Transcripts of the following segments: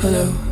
hello.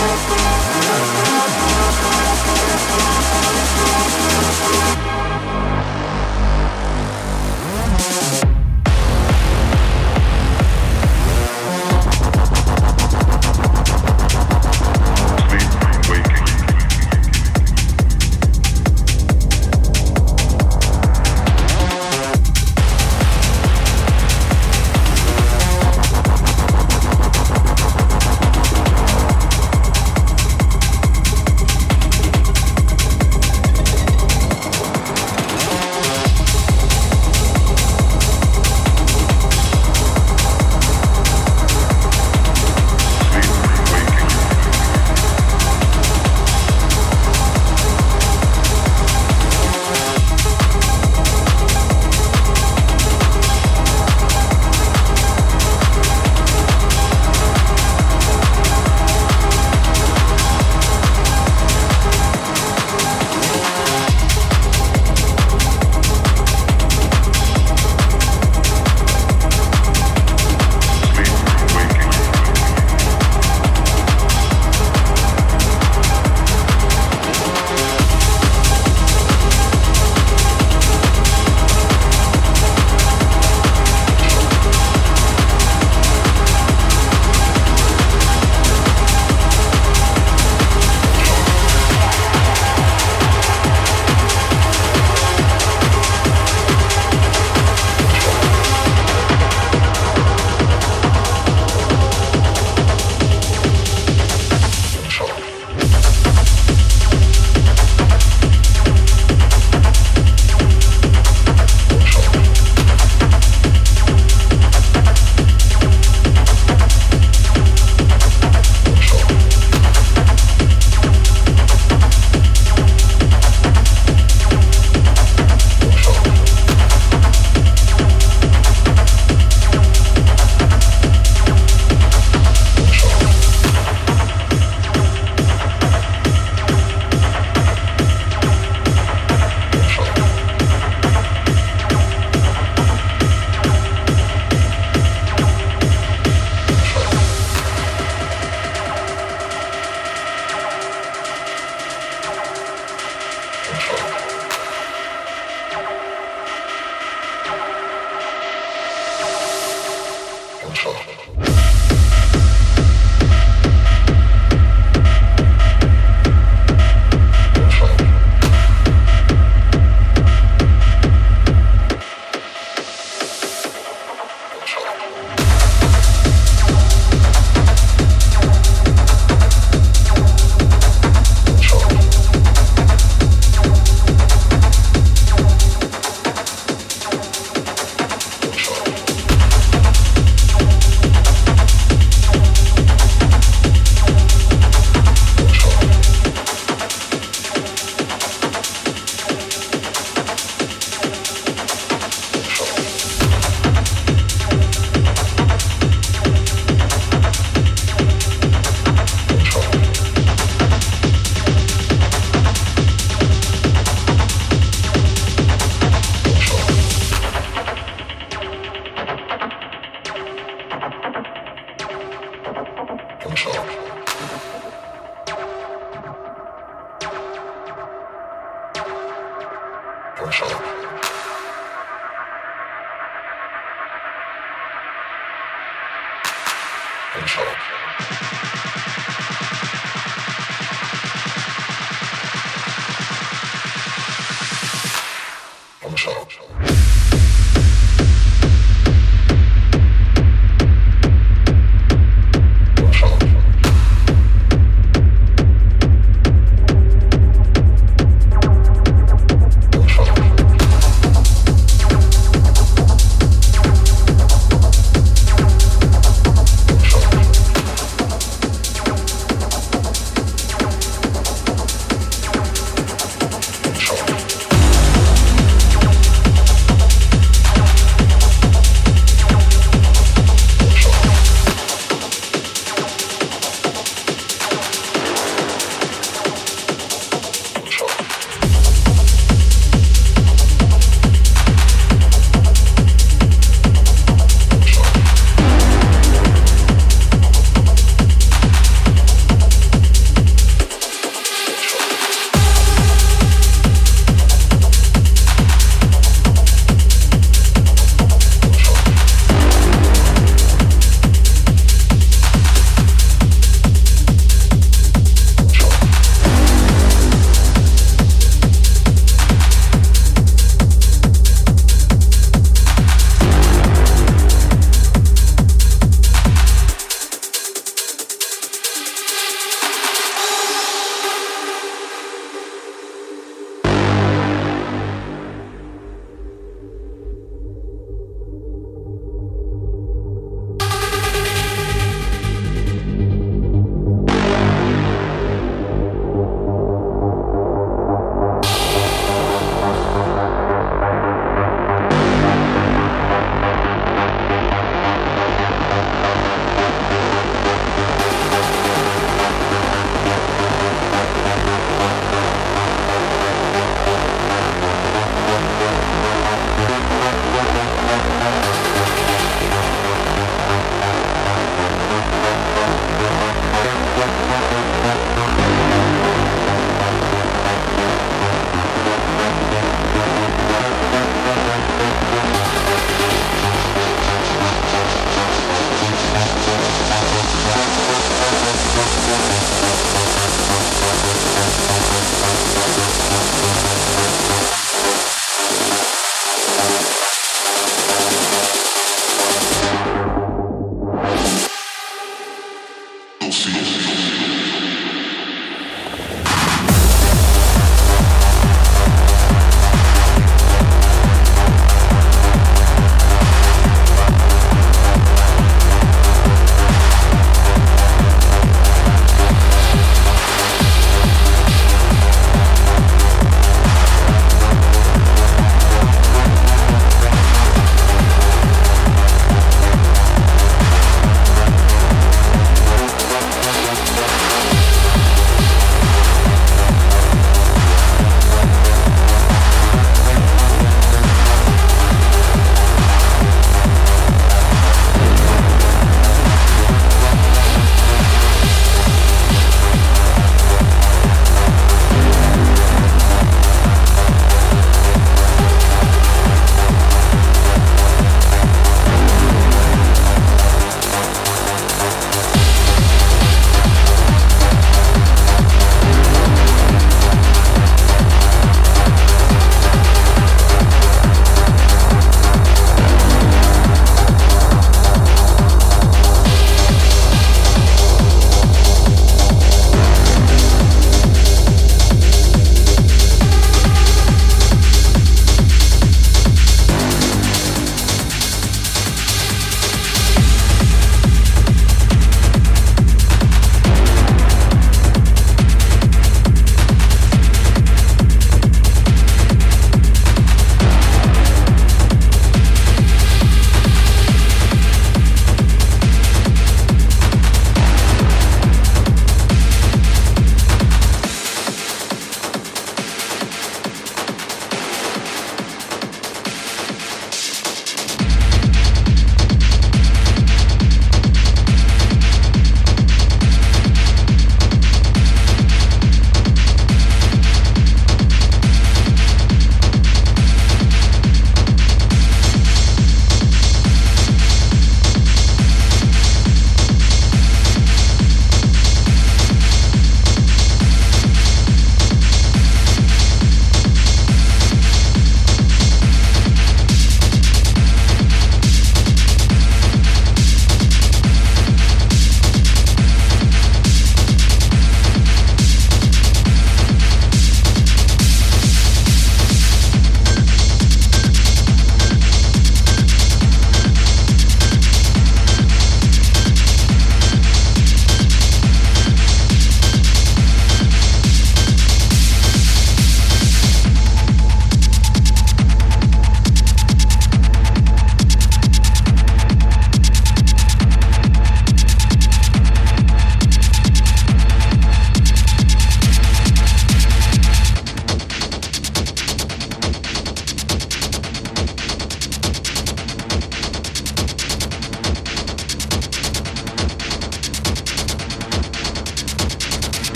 Let's go.